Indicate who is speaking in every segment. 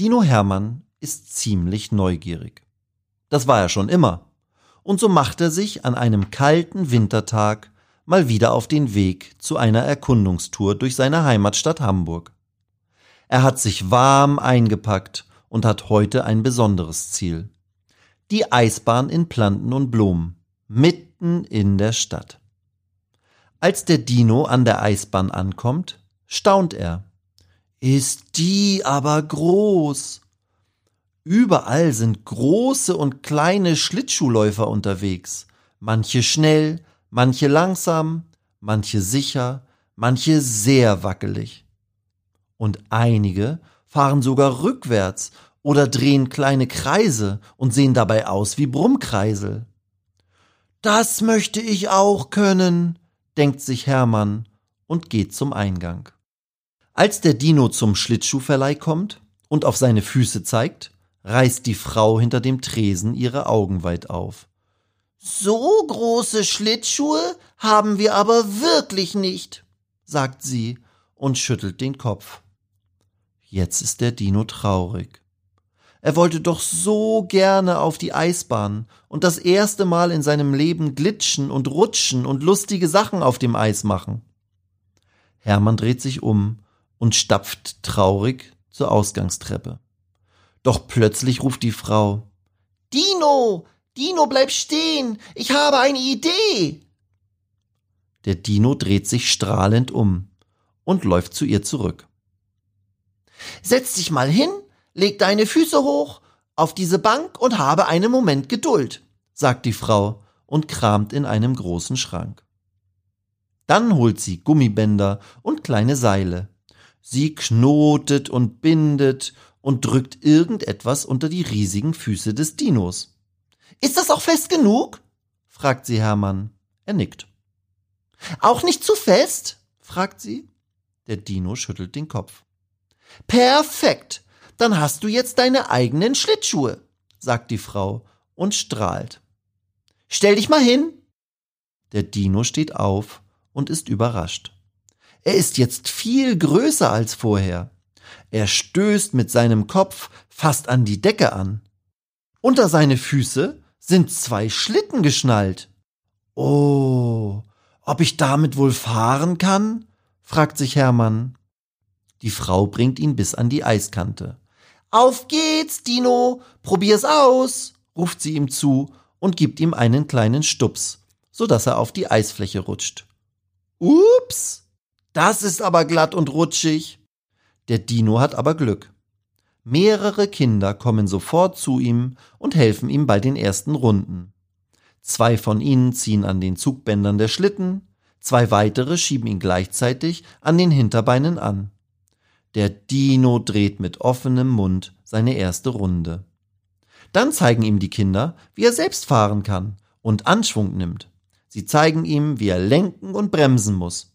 Speaker 1: Dino Hermann ist ziemlich neugierig. Das war er schon immer. Und so macht er sich an einem kalten Wintertag mal wieder auf den Weg zu einer Erkundungstour durch seine Heimatstadt Hamburg. Er hat sich warm eingepackt und hat heute ein besonderes Ziel. Die Eisbahn in Planten und Blumen, mitten in der Stadt. Als der Dino an der Eisbahn ankommt, staunt er. Ist die aber groß. Überall sind große und kleine Schlittschuhläufer unterwegs, manche schnell, manche langsam, manche sicher, manche sehr wackelig. Und einige fahren sogar rückwärts oder drehen kleine Kreise und sehen dabei aus wie Brummkreisel. Das möchte ich auch können, denkt sich Hermann und geht zum Eingang. Als der Dino zum Schlittschuhverleih kommt und auf seine Füße zeigt, reißt die Frau hinter dem Tresen ihre Augen weit auf. So große Schlittschuhe haben wir aber wirklich nicht, sagt sie und schüttelt den Kopf. Jetzt ist der Dino traurig. Er wollte doch so gerne auf die Eisbahn und das erste Mal in seinem Leben glitschen und rutschen und lustige Sachen auf dem Eis machen. Hermann dreht sich um und stapft traurig zur Ausgangstreppe. Doch plötzlich ruft die Frau Dino, Dino, bleib stehen, ich habe eine Idee. Der Dino dreht sich strahlend um und läuft zu ihr zurück. Setz dich mal hin, leg deine Füße hoch auf diese Bank und habe einen Moment Geduld, sagt die Frau und kramt in einem großen Schrank. Dann holt sie Gummibänder und kleine Seile. Sie knotet und bindet und drückt irgendetwas unter die riesigen Füße des Dinos. Ist das auch fest genug? fragt sie Hermann. Er nickt. Auch nicht zu fest? fragt sie. Der Dino schüttelt den Kopf. Perfekt. Dann hast du jetzt deine eigenen Schlittschuhe, sagt die Frau und strahlt. Stell dich mal hin. Der Dino steht auf und ist überrascht. Er ist jetzt viel größer als vorher. Er stößt mit seinem Kopf fast an die Decke an. Unter seine Füße sind zwei Schlitten geschnallt. Oh, ob ich damit wohl fahren kann? fragt sich Hermann. Die Frau bringt ihn bis an die Eiskante. Auf geht's, Dino, probier's aus, ruft sie ihm zu und gibt ihm einen kleinen Stups, so dass er auf die Eisfläche rutscht. Ups, das ist aber glatt und rutschig. Der Dino hat aber Glück. Mehrere Kinder kommen sofort zu ihm und helfen ihm bei den ersten Runden. Zwei von ihnen ziehen an den Zugbändern der Schlitten, zwei weitere schieben ihn gleichzeitig an den Hinterbeinen an. Der Dino dreht mit offenem Mund seine erste Runde. Dann zeigen ihm die Kinder, wie er selbst fahren kann und Anschwung nimmt. Sie zeigen ihm, wie er lenken und bremsen muss.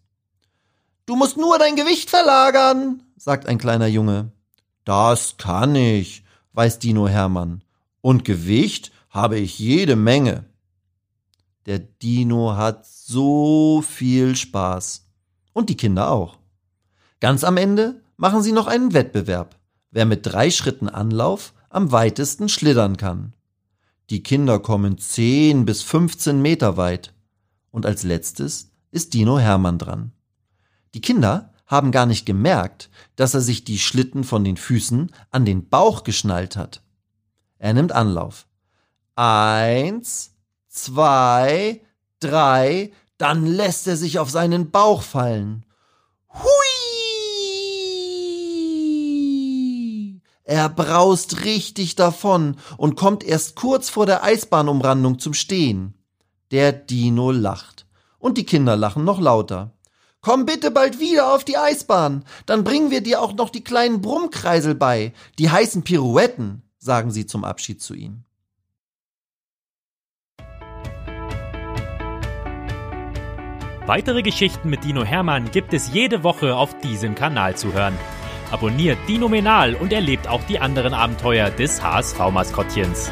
Speaker 1: Du musst nur dein Gewicht verlagern, sagt ein kleiner Junge. Das kann ich, weiß Dino Hermann. Und Gewicht habe ich jede Menge. Der Dino hat so viel Spaß. Und die Kinder auch. Ganz am Ende machen sie noch einen Wettbewerb, wer mit drei Schritten Anlauf am weitesten schlittern kann. Die Kinder kommen zehn bis fünfzehn Meter weit. Und als letztes ist Dino Hermann dran. Die Kinder haben gar nicht gemerkt, dass er sich die Schlitten von den Füßen an den Bauch geschnallt hat. Er nimmt Anlauf. Eins, zwei, drei, dann lässt er sich auf seinen Bauch fallen. Hui! Er braust richtig davon und kommt erst kurz vor der Eisbahnumrandung zum Stehen. Der Dino lacht. Und die Kinder lachen noch lauter. Komm bitte bald wieder auf die Eisbahn, dann bringen wir dir auch noch die kleinen Brummkreisel bei, die heißen Pirouetten, sagen sie zum Abschied zu ihm.
Speaker 2: Weitere Geschichten mit Dino Hermann gibt es jede Woche auf diesem Kanal zu hören. Abonniert Dino Menal und erlebt auch die anderen Abenteuer des HSV-Maskottchens.